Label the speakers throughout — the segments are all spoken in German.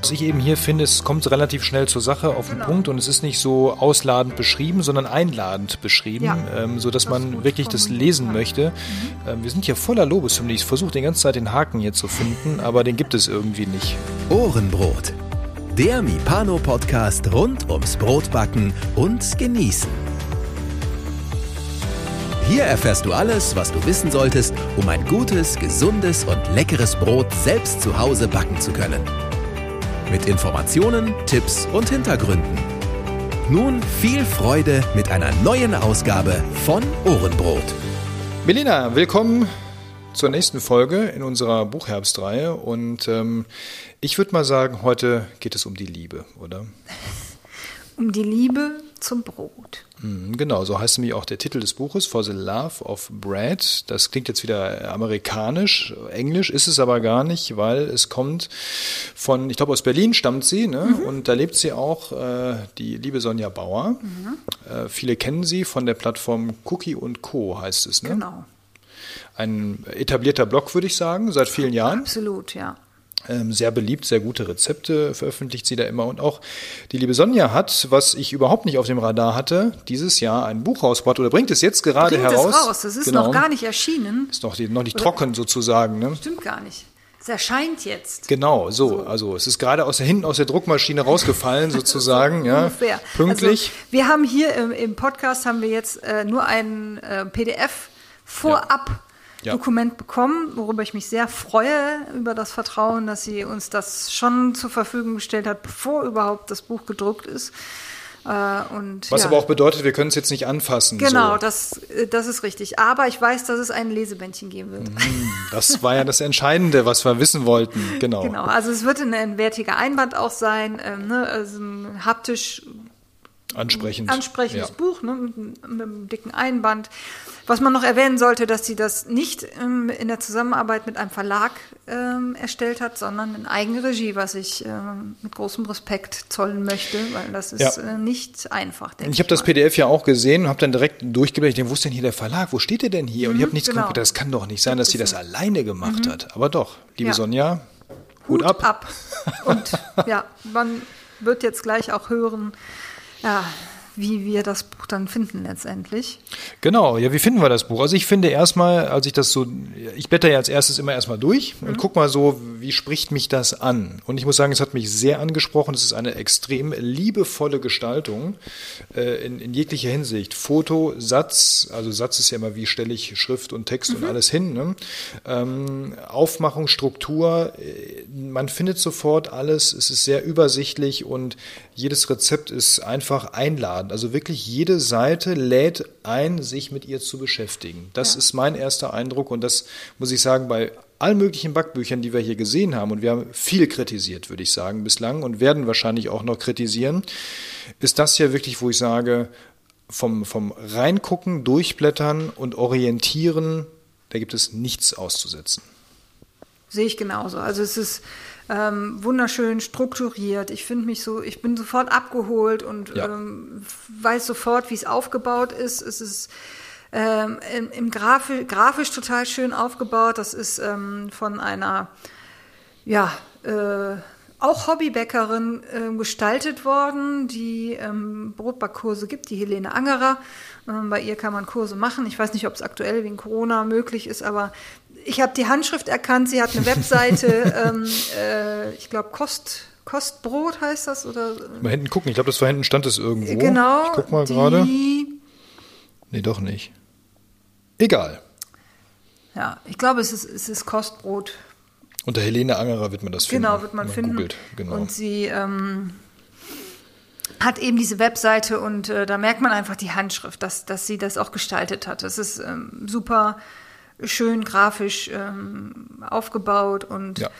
Speaker 1: Was ich eben hier finde, es kommt relativ schnell zur Sache auf den
Speaker 2: Genau.
Speaker 1: Punkt und es ist nicht so ausladend beschrieben, sondern einladend beschrieben,
Speaker 2: Ja.
Speaker 1: ähm, sodass
Speaker 2: Das
Speaker 1: man wirklich das lesen.
Speaker 2: Mhm.
Speaker 1: möchte. Ähm, wir sind hier voller Lobeshymne. Ich versuche die ganze Zeit den Haken hier zu finden, aber den gibt es irgendwie nicht.
Speaker 3: Ohrenbrot. Der Mipano-Podcast rund ums Brotbacken und Genießen. Hier erfährst du alles, was du wissen solltest, um ein gutes, gesundes und leckeres Brot selbst zu Hause backen zu können. Mit Informationen, Tipps und Hintergründen. Nun viel Freude mit einer neuen Ausgabe von Ohrenbrot.
Speaker 1: Melina, willkommen zur nächsten Folge in unserer Buchherbstreihe und ähm, ich würde mal sagen, heute geht es um die Liebe, oder?
Speaker 2: Um die Liebe zum Brot.
Speaker 1: Mhm, Genau, so heißt nämlich auch der Titel des Buches, For the Love of Bread. Das klingt jetzt wieder amerikanisch, englisch ist es aber gar nicht, weil es kommt von, ich glaube aus Berlin stammt sie, ne?
Speaker 2: Mhm.
Speaker 1: und da lebt sie auch, äh, die liebe Sonja Bauer.
Speaker 2: Mhm.
Speaker 1: Äh, viele kennen sie von der Plattform Cookie und Co. heißt es. Ne?
Speaker 2: Genau.
Speaker 1: Ein etablierter Blog, würde ich sagen, seit vielen Jahren.
Speaker 2: Absolut, ja.
Speaker 1: Ähm, sehr beliebt, sehr gute Rezepte veröffentlicht sie da immer. Und auch die liebe Sonja hat, was ich überhaupt nicht auf dem Radar hatte, dieses Jahr ein Buch rausgebracht oder bringt es jetzt gerade
Speaker 2: Bringt
Speaker 1: heraus.
Speaker 2: es raus. Das ist
Speaker 1: Genau.
Speaker 2: noch gar nicht erschienen.
Speaker 1: Ist noch, die, noch nicht trocken sozusagen. Ne?
Speaker 2: Stimmt gar nicht. Es erscheint jetzt.
Speaker 1: Genau, so. Also es ist gerade aus der, hinten aus der Druckmaschine rausgefallen sozusagen. ja.
Speaker 2: Ungefähr.
Speaker 1: Pünktlich.
Speaker 2: Also, wir haben hier im, im Podcast haben wir jetzt äh, nur ein äh, PDF vorab.
Speaker 1: Ja.
Speaker 2: Dokument bekommen, worüber ich mich sehr freue über das Vertrauen, dass sie uns das schon zur Verfügung gestellt hat, bevor überhaupt das Buch gedruckt ist. Äh, und,
Speaker 1: was
Speaker 2: ja.
Speaker 1: aber auch bedeutet, wir können es jetzt nicht anfassen.
Speaker 2: Genau,
Speaker 1: So.
Speaker 2: das, äh, das ist richtig. Aber ich weiß, dass es ein Lesebändchen geben wird.
Speaker 1: Das war ja das Entscheidende, was wir wissen wollten. Genau.
Speaker 2: Genau, also es wird ein, wertiger Einband auch sein, ähm, ne, also haptisch
Speaker 1: Ansprechend.
Speaker 2: ansprechendes
Speaker 1: Ja.
Speaker 2: Buch ne, mit, einem- mit einem dicken Einband. Was man noch erwähnen sollte, dass sie das nicht ähm, in der Zusammenarbeit mit einem Verlag ähm, erstellt hat, sondern in Eigenregie, was ich ähm, mit großem Respekt zollen möchte, weil das ist
Speaker 1: Ja.
Speaker 2: äh, nicht einfach. denke
Speaker 1: Ich habe das. PDF ja auch gesehen und habe dann direkt durchgeblättert. Ich denke, wo ist denn hier der Verlag? Wo steht der denn hier? Und ich habe nichts
Speaker 2: genau.
Speaker 1: geguckt. Das kann doch nicht sein, dass sie das alleine gemacht hat. Aber doch, liebe
Speaker 2: Ja.
Speaker 1: Sonja, Hut, ab.
Speaker 2: ab. Und ja, man wird jetzt gleich auch hören, ja, wie wir das Buch dann finden letztendlich.
Speaker 1: Genau, ja, wie finden wir das Buch? Also ich finde erstmal, als ich das so, ich blätter ja als erstes immer erstmal durch und guck mal so, wie spricht mich das an? Und ich muss sagen, es hat mich sehr angesprochen. Es ist eine extrem liebevolle Gestaltung äh, in, in jeglicher Hinsicht. Foto, Satz, also Satz ist ja immer, wie stelle ich Schrift und Text und alles hin. Ne? Ähm, Aufmachung, Struktur, äh, man findet sofort alles. Es ist sehr übersichtlich und jedes Rezept ist einfach einladend. Also wirklich jede Seite lädt ein, sich mit ihr zu beschäftigen. Das ist mein erster Eindruck und das muss ich sagen, bei allen möglichen Backbüchern, die wir hier gesehen haben, und wir haben viel kritisiert, würde ich sagen, bislang und werden wahrscheinlich auch noch kritisieren, ist das hier wirklich, wo ich sage, vom, vom Reingucken, Durchblättern und Orientieren, da gibt es nichts auszusetzen.
Speaker 2: Sehe ich genauso. Also es ist ähm, wunderschön strukturiert. Ich finde mich so, ich bin sofort abgeholt und
Speaker 1: Ja.
Speaker 2: ähm, weiß sofort, wie es aufgebaut ist. Es ist ähm, im, im Grafi grafisch total schön aufgebaut. Das ist ähm, von einer, ja, äh, auch Hobbybäckerin äh, gestaltet worden, die ähm, Brotbackkurse gibt, die Helene Angerer. Ähm, bei ihr kann man Kurse machen. Ich weiß nicht, ob es aktuell wegen Corona möglich ist, aber ich habe die Handschrift erkannt. Sie hat eine Webseite, ähm, äh, ich glaube Kost, Kostbrot heißt das oder
Speaker 1: Mal hinten gucken, ich glaube, das war hinten stand es irgendwo.
Speaker 2: genau.
Speaker 1: Ich guck mal gerade. Nee, doch nicht. Egal.
Speaker 2: Ja, ich glaube, es ist, es ist Kostbrot.
Speaker 1: Unter Helene Angerer wird man das finden.
Speaker 2: Genau, wird man
Speaker 1: wenn
Speaker 2: finden.
Speaker 1: Googelt. Genau.
Speaker 2: Und sie ähm, hat eben diese Webseite und äh, da merkt man einfach die Handschrift, dass, dass sie das auch gestaltet hat. Das ist ähm, super schön grafisch ähm, aufgebaut und
Speaker 1: ja.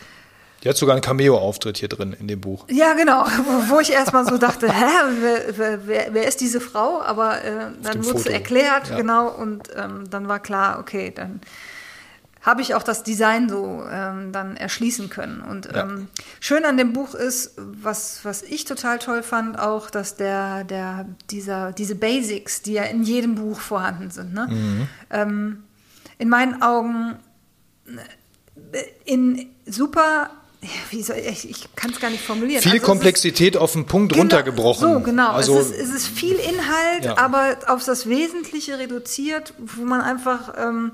Speaker 1: Die hat sogar einen Cameo-Auftritt hier drin in dem Buch.
Speaker 2: Ja, genau. Wo, wo ich erstmal so dachte, hä, wer, wer, wer, ist diese Frau? Aber äh, dann wurde es erklärt,
Speaker 1: Ja.
Speaker 2: genau. Und ähm, dann war klar, okay, dann habe ich auch das Design so ähm, dann erschließen können. Und
Speaker 1: Ja.
Speaker 2: ähm, schön an dem Buch ist, was, was ich total toll fand, auch, dass der, der, dieser, diese Basics, die ja in jedem Buch vorhanden sind, ne? ähm, in meinen Augen in super soll ich, ich kann es gar nicht formulieren.
Speaker 1: Viel
Speaker 2: Also es ist-
Speaker 1: Komplexität auf den Punkt
Speaker 2: Genau,
Speaker 1: runtergebrochen.
Speaker 2: So, genau.
Speaker 1: Also,
Speaker 2: es, ist, es ist viel Inhalt,
Speaker 1: Ja.
Speaker 2: aber auf das Wesentliche reduziert, wo man einfach ähm,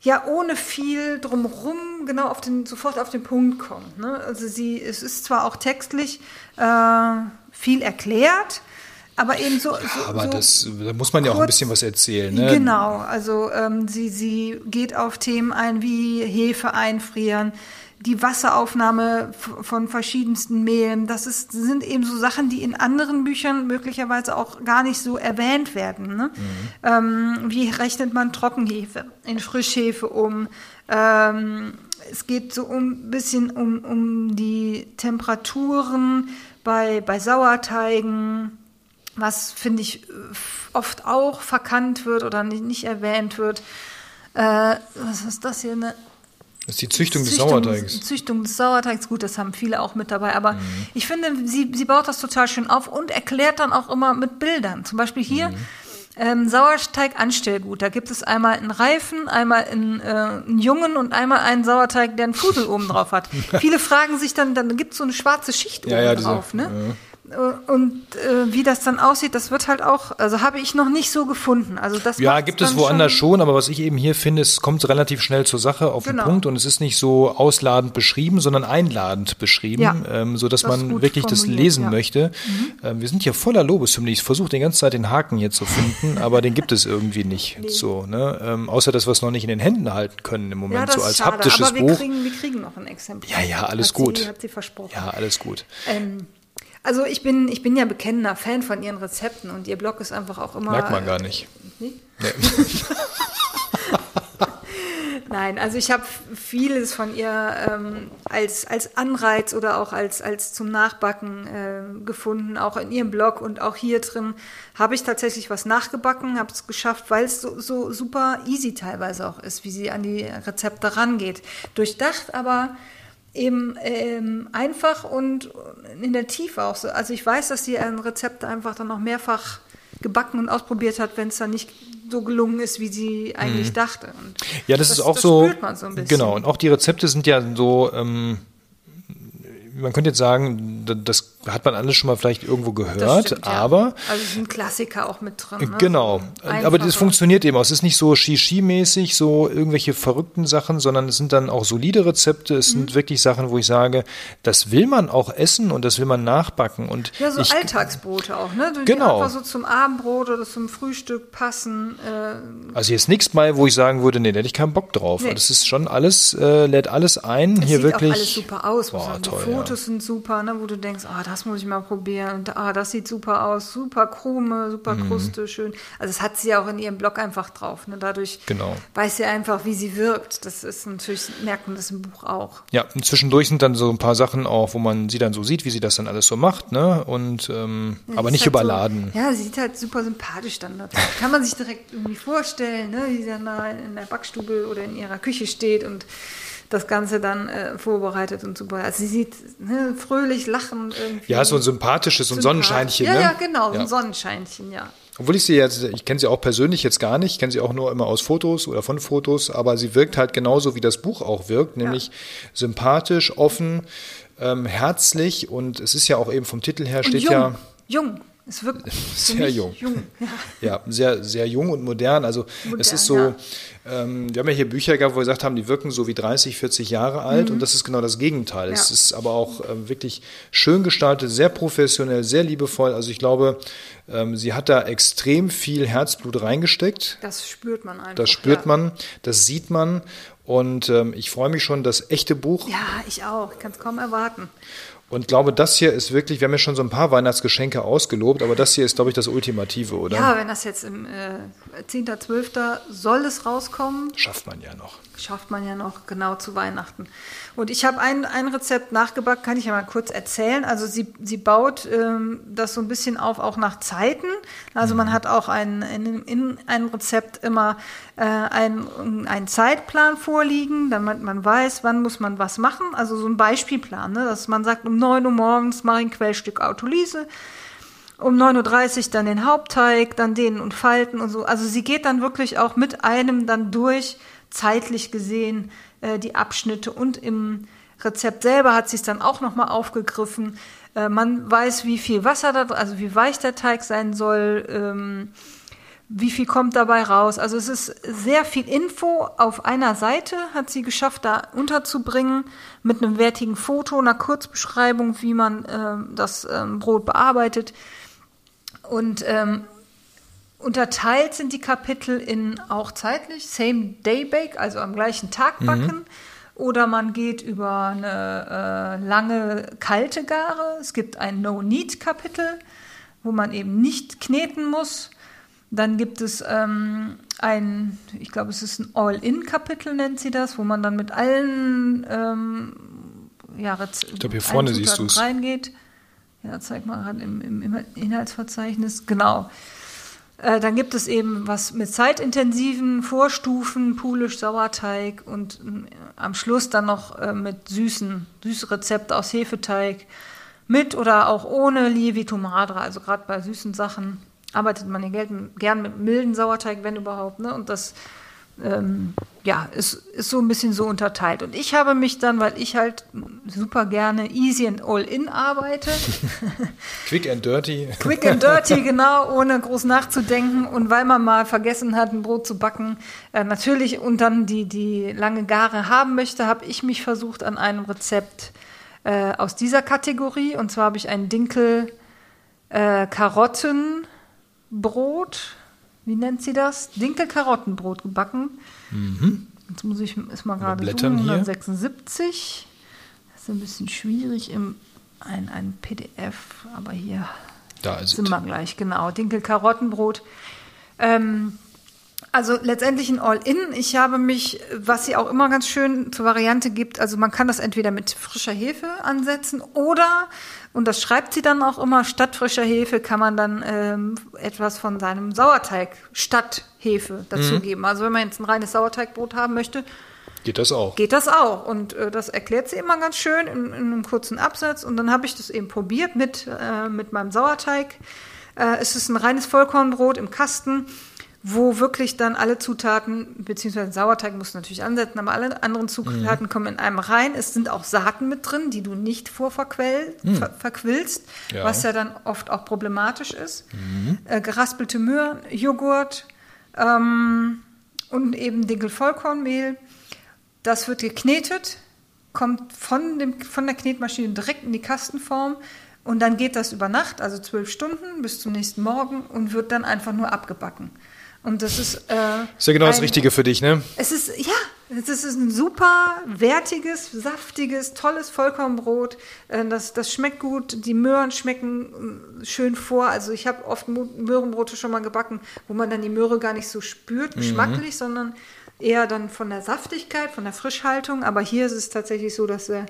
Speaker 2: ja ohne viel drumherum genau auf den, sofort auf den Punkt kommt. Ne? Also sie, es ist zwar auch textlich äh, viel erklärt, aber eben so. so
Speaker 1: aber
Speaker 2: so
Speaker 1: das, da muss man ja auch ein
Speaker 2: kurz-
Speaker 1: bisschen was erzählen. Ne?
Speaker 2: Genau, also ähm, sie, sie geht auf Themen ein wie Hefe einfrieren, die Wasseraufnahme von verschiedensten Mehlen. Das ist, sind eben so Sachen, die in anderen Büchern möglicherweise auch gar nicht so erwähnt werden. Ne? Ähm, wie rechnet man Trockenhefe in Frischhefe um? Ähm, es geht so ein bisschen um, um die Temperaturen bei, bei Sauerteigen was finde ich oft auch verkannt wird oder nicht, nicht erwähnt wird. Äh, was ist das hier? Eine
Speaker 1: Das ist die Züchtung des
Speaker 2: Züchtung,
Speaker 1: Sauerteigs.
Speaker 2: Züchtung des Sauerteigs, gut, das haben viele auch mit dabei, aber
Speaker 1: Mhm.
Speaker 2: ich finde, sie, sie baut das total schön auf und erklärt dann auch immer mit Bildern. Zum Beispiel hier.
Speaker 1: Mhm.
Speaker 2: Ähm, Sauerteig Anstellgut. Da gibt es einmal einen Reifen, einmal einen, äh, einen Jungen und einmal einen Sauerteig, der einen Fusel oben drauf hat. Viele fragen sich dann, dann gibt es so eine schwarze Schicht
Speaker 1: Ja,
Speaker 2: oben
Speaker 1: ja, diese-
Speaker 2: drauf. Ne? Äh, Und äh, wie das dann aussieht, das wird halt auch, also habe ich noch nicht so gefunden. Also das
Speaker 1: Ja, gibt es woanders schon, aber was ich eben hier finde, es kommt relativ schnell zur Sache auf
Speaker 2: Genau.
Speaker 1: den Punkt und es ist nicht so ausladend beschrieben, sondern einladend beschrieben,
Speaker 2: Ja.
Speaker 1: ähm, so dass
Speaker 2: Das ist
Speaker 1: man wirklich das lesen
Speaker 2: ja. Mhm.
Speaker 1: möchte. Ähm, wir sind hier voller Lobeshymnen. Ich versuche die ganze Zeit den Haken hier zu finden, aber den gibt es irgendwie nicht. So, ne? ähm, außer dass wir es noch nicht in den Händen halten können im Moment,
Speaker 2: Ja,
Speaker 1: so als
Speaker 2: schade,
Speaker 1: haptisches
Speaker 2: aber wir
Speaker 1: Buch.
Speaker 2: kriegen, wir kriegen noch ein Exemplar.
Speaker 1: Ja, ja, alles
Speaker 2: hat
Speaker 1: gut.
Speaker 2: Sie, hat sie versprochen.
Speaker 1: Ja, alles gut.
Speaker 2: Ähm, also ich bin, ich bin ja bekennender Fan von ihren Rezepten und ihr Blog ist einfach auch immer.
Speaker 1: Merkt man gar nicht.
Speaker 2: Nee?
Speaker 1: Nee.
Speaker 2: Nein, also ich habe vieles von ihr ähm, als, als Anreiz oder auch als, als zum Nachbacken äh, gefunden, auch in ihrem Blog und auch hier drin habe ich tatsächlich was nachgebacken, habe es geschafft, weil es so, so super easy teilweise auch ist, wie sie an die Rezepte rangeht. Durchdacht, aber eben ähm, einfach und in der Tiefe auch so. Also ich weiß, dass sie ein Rezept einfach dann noch mehrfach gebacken und ausprobiert hat, wenn es dann nicht so gelungen ist, wie sie eigentlich dachte. Und
Speaker 1: Mhm. Ja, das, ist auch
Speaker 2: das
Speaker 1: so.
Speaker 2: spürt man so ein bisschen.
Speaker 1: Genau, und auch die Rezepte sind ja so, ähm, man könnte jetzt sagen, da- das hat man alles schon mal vielleicht irgendwo gehört,
Speaker 2: stimmt, ja.
Speaker 1: aber
Speaker 2: Also es sind Klassiker auch mit drin. Ne?
Speaker 1: Genau,
Speaker 2: So
Speaker 1: aber das funktioniert eben auch. Es ist nicht so Shishi-mäßig, so irgendwelche verrückten Sachen, sondern es sind dann auch solide Rezepte. Es
Speaker 2: Mhm.
Speaker 1: sind wirklich Sachen, wo ich sage, das will man auch essen und das will man nachbacken. Und
Speaker 2: Ja, so
Speaker 1: ich,
Speaker 2: Alltagsbrote auch, ne? Die
Speaker 1: Genau.
Speaker 2: einfach so zum Abendbrot oder zum Frühstück passen. Äh,
Speaker 1: also hier ist nichts bei, wo ich sagen würde, nee, da hätte ich keinen Bock drauf.
Speaker 2: Nee.
Speaker 1: Und es ist schon alles, äh, lädt alles ein.
Speaker 2: es
Speaker 1: hier
Speaker 2: sieht
Speaker 1: wirklich.
Speaker 2: auch alles super aus.
Speaker 1: Boah, toll,
Speaker 2: die
Speaker 1: ja.
Speaker 2: Fotos sind super, ne? wo du denkst, ah, das muss ich mal probieren. Und ah, das sieht super aus. Super Krume, super
Speaker 1: Mhm.
Speaker 2: Kruste, schön. Also das hat sie ja auch in ihrem Blog einfach drauf. Ne? Dadurch
Speaker 1: Genau.
Speaker 2: weiß sie einfach, wie sie wirkt. Das ist natürlich, merkt man das im Buch auch.
Speaker 1: Ja, und zwischendurch sind dann so ein paar Sachen auch, wo man sie dann so sieht, wie sie das dann alles so macht, ne? Und ähm,
Speaker 2: Ja,
Speaker 1: aber nicht
Speaker 2: halt
Speaker 1: überladen.
Speaker 2: So, ja, sie sieht halt super sympathisch dann. aus. Kann man sich direkt irgendwie vorstellen, ne? wie sie dann da in der Backstube oder in ihrer Küche steht und das Ganze dann äh, vorbereitet und super. Also sie sieht ne, fröhlich, lachend irgendwie.
Speaker 1: Ja, so ein sympathisches, so ein. Sonnenscheinchen,
Speaker 2: Ja,
Speaker 1: ne?
Speaker 2: ja, genau,
Speaker 1: Ja.
Speaker 2: ein Sonnenscheinchen, ja.
Speaker 1: Obwohl ich sie jetzt, ich kenne sie auch persönlich jetzt gar nicht, ich kenne sie auch nur immer aus Fotos oder von Fotos, aber sie wirkt halt genauso, wie das Buch auch wirkt, nämlich sympathisch, offen, ähm, herzlich und es ist ja auch eben vom Titel her
Speaker 2: Und
Speaker 1: steht
Speaker 2: jung,
Speaker 1: ja
Speaker 2: jung. Es wirkt
Speaker 1: Sehr jung.
Speaker 2: jung. Ja.
Speaker 1: ja sehr sehr jung und modern. Also es
Speaker 2: Modern,
Speaker 1: ist so,
Speaker 2: ja.
Speaker 1: ähm, wir haben ja hier Bücher gehabt, wo wir gesagt haben, die wirken so wie 30, 40 Jahre alt und das ist genau das Gegenteil. Es
Speaker 2: Mhm. Ja.
Speaker 1: ist aber auch ähm, wirklich schön gestaltet, sehr professionell, sehr liebevoll. Also ich glaube, ähm, sie hat da extrem viel Herzblut reingesteckt.
Speaker 2: Das spürt man einfach.
Speaker 1: Das spürt man, das sieht man. Und ähm, ich freue mich schon, das echte Buch.
Speaker 2: Ja, ich auch. Ich kann es kaum erwarten.
Speaker 1: Und glaube, das hier ist wirklich, wir haben ja schon so ein paar Weihnachtsgeschenke ausgelobt, aber das hier ist, glaube ich, das Ultimative, oder?
Speaker 2: Ja, wenn das jetzt im äh, 10.12. soll es rauskommen,
Speaker 1: Schafft man ja noch.
Speaker 2: Schafft man ja noch genau zu Weihnachten. Und ich habe ein, ein Rezept nachgebacken, kann ich ja mal kurz erzählen. Also sie, sie baut ähm, das so ein bisschen auf, auch nach Zeiten. Also man hat auch ein, in, in einem Rezept immer äh, einen, einen Zeitplan vorliegen, damit man weiß, wann muss man was machen. Also so ein Beispielplan, ne? dass man sagt, um 9 Uhr morgens mache ich ein Quellstück Autolyse um 9.30 Uhr dann den Hauptteig, dann dehnen und falten und so. Also sie geht dann wirklich auch mit einem dann durch, zeitlich gesehen, äh, die Abschnitte und im Rezept selber hat sie es dann auch nochmal aufgegriffen. Äh, man weiß, wie viel Wasser da, also wie weich der Teig sein soll, ähm, wie viel kommt dabei raus. Also es ist sehr viel Info auf einer Seite, hat sie geschafft, da unterzubringen, mit einem wertigen Foto, einer Kurzbeschreibung, wie man äh, das ähm, Brot bearbeitet. Und ähm, unterteilt sind die Kapitel in auch zeitlich, Same Day Bake, also am gleichen Tag backen. Mhm. Oder man geht über eine äh, lange kalte Gare. Es gibt ein No-Need-Kapitel, wo man eben nicht kneten muss. Dann gibt es ähm, ein, ich glaube, es ist ein All-In-Kapitel, nennt sie das, wo man dann mit allen ähm, ja, Rez
Speaker 1: Ich glaube, hier vorne siehst du es.
Speaker 2: reingeht. Ja, zeig mal gerade im, im, Inhaltsverzeichnis. Genau. Äh, dann gibt es eben was mit zeitintensiven Vorstufen, Pulisch, Sauerteig und äh, am Schluss dann noch äh, mit süßen, süße Rezepte aus Hefeteig. Mit oder auch ohne Lievito Madra, also gerade bei süßen Sachen arbeitet man ja gern mit milden Sauerteig, wenn überhaupt. Ne? Und das ähm, ja, ist, ist so ein bisschen so unterteilt. Und ich habe mich dann, weil ich halt super gerne easy and all in arbeite.
Speaker 1: Quick and dirty.
Speaker 2: Quick and dirty, genau, ohne groß nachzudenken. Und weil man mal vergessen hat, ein Brot zu backen, äh, natürlich und dann die, die lange Gare haben möchte, habe ich mich versucht an einem Rezept äh, aus dieser Kategorie. Und zwar habe ich ein Dinkel äh, Karottenbrot wie nennt sie das? Dinkel-Karottenbrot gebacken. Mhm. Jetzt muss ich ist mal gerade
Speaker 1: suchen,
Speaker 2: 176. Das ist ein bisschen schwierig im ein, ein PDF, aber hier
Speaker 1: da
Speaker 2: sind wir gleich, genau. Dinkel-Karottenbrot. Ähm, also letztendlich ein All-In. Ich habe mich, was sie auch immer ganz schön zur Variante gibt, also man kann das entweder mit frischer Hefe ansetzen oder, und das schreibt sie dann auch immer, statt frischer Hefe kann man dann ähm, etwas von seinem Sauerteig statt Hefe dazugeben. Mhm. Also wenn man jetzt ein reines Sauerteigbrot haben möchte,
Speaker 1: Geht das auch?
Speaker 2: Geht das auch. Und äh, das erklärt sie immer ganz schön in, in, einem kurzen Absatz. Und dann habe ich das eben probiert mit, äh, mit meinem Sauerteig. Äh, es ist ein reines Vollkornbrot im Kasten wo wirklich dann alle Zutaten, beziehungsweise Sauerteig musst du natürlich ansetzen, aber alle anderen Zutaten mhm. kommen in einem rein. Es sind auch Saaten mit drin, die du nicht vorverquellst, mhm. ver verquillst, ja. was ja dann oft auch problematisch ist. Mhm. Äh, geraspelte Möhren, Joghurt ähm, und eben Dinkel-Vollkornmehl. Das wird geknetet, kommt von, dem, von der Knetmaschine direkt in die Kastenform. Und dann geht das über Nacht, also zwölf Stunden bis zum nächsten Morgen und wird dann einfach nur abgebacken. Und das ist. Äh,
Speaker 1: ist ja genau ein, das Richtige für dich, ne?
Speaker 2: Es ist, ja, es ist ein super wertiges, saftiges, tolles Vollkornbrot. Äh, das, das schmeckt gut. Die Möhren schmecken äh, schön vor. Also, ich habe oft Möhrenbrote schon mal gebacken, wo man dann die Möhre gar nicht so spürt, mhm. geschmacklich, mhm. sondern eher dann von der Saftigkeit, von der Frischhaltung. Aber hier ist es tatsächlich so, dass der,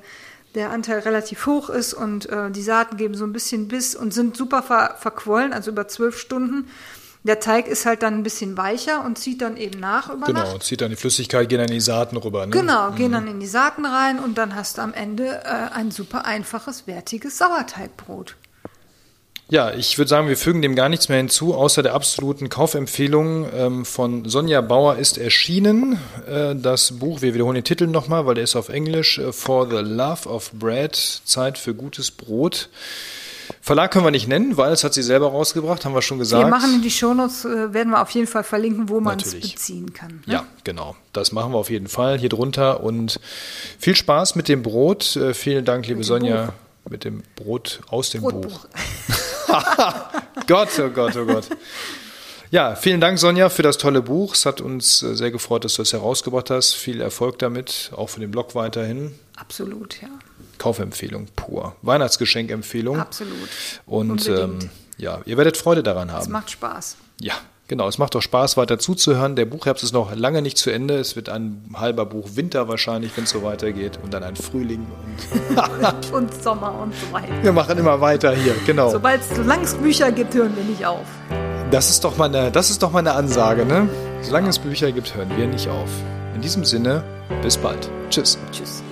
Speaker 2: der Anteil relativ hoch ist und äh, die Saaten geben so ein bisschen Biss und sind super ver verquollen, also über zwölf Stunden. Der Teig ist halt dann ein bisschen weicher und zieht dann eben nach über
Speaker 1: Genau, Nacht. zieht dann die Flüssigkeit, geht dann in die Saaten rüber. Ne?
Speaker 2: Genau, mhm. gehen dann in die Saaten rein und dann hast du am Ende äh, ein super einfaches, wertiges Sauerteigbrot.
Speaker 1: Ja, ich würde sagen, wir fügen dem gar nichts mehr hinzu, außer der absoluten Kaufempfehlung ähm, von Sonja Bauer ist erschienen. Äh, das Buch, wir wiederholen den Titel nochmal, weil der ist auf Englisch, äh, For the Love of Bread, Zeit für gutes Brot. Verlag können wir nicht nennen, weil es hat sie selber rausgebracht, haben wir schon gesagt. Wir
Speaker 2: machen in die Shownotes, äh, werden wir auf jeden Fall verlinken, wo man es beziehen kann.
Speaker 1: Ne? Ja, genau. Das machen wir auf jeden Fall hier drunter. Und viel Spaß mit dem Brot. Äh, vielen Dank, liebe Sonja, Buch. mit dem Brot aus dem Brotbuch. Buch. Gott, oh Gott, oh Gott. Ja, vielen Dank, Sonja, für das tolle Buch. Es hat uns äh, sehr gefreut, dass du es herausgebracht hast. Viel Erfolg damit, auch für den Blog weiterhin.
Speaker 2: Absolut, ja.
Speaker 1: Kaufempfehlung pur. Weihnachtsgeschenkempfehlung.
Speaker 2: Absolut.
Speaker 1: Und ähm, ja, ihr werdet Freude daran haben. Es
Speaker 2: macht Spaß.
Speaker 1: Ja, Genau, es macht doch Spaß, weiter zuzuhören. Der Buchherbst ist noch lange nicht zu Ende. Es wird ein halber Buch Winter wahrscheinlich, wenn es so weitergeht. Und dann ein Frühling
Speaker 2: und, und Sommer und so weiter.
Speaker 1: Wir machen immer weiter hier, genau.
Speaker 2: Sobald es langs Bücher gibt, hören wir nicht auf.
Speaker 1: Das ist doch meine, das ist doch meine Ansage, ne? Solange es Bücher gibt, hören wir nicht auf. In diesem Sinne, bis bald. Tschüss.
Speaker 2: Tschüss.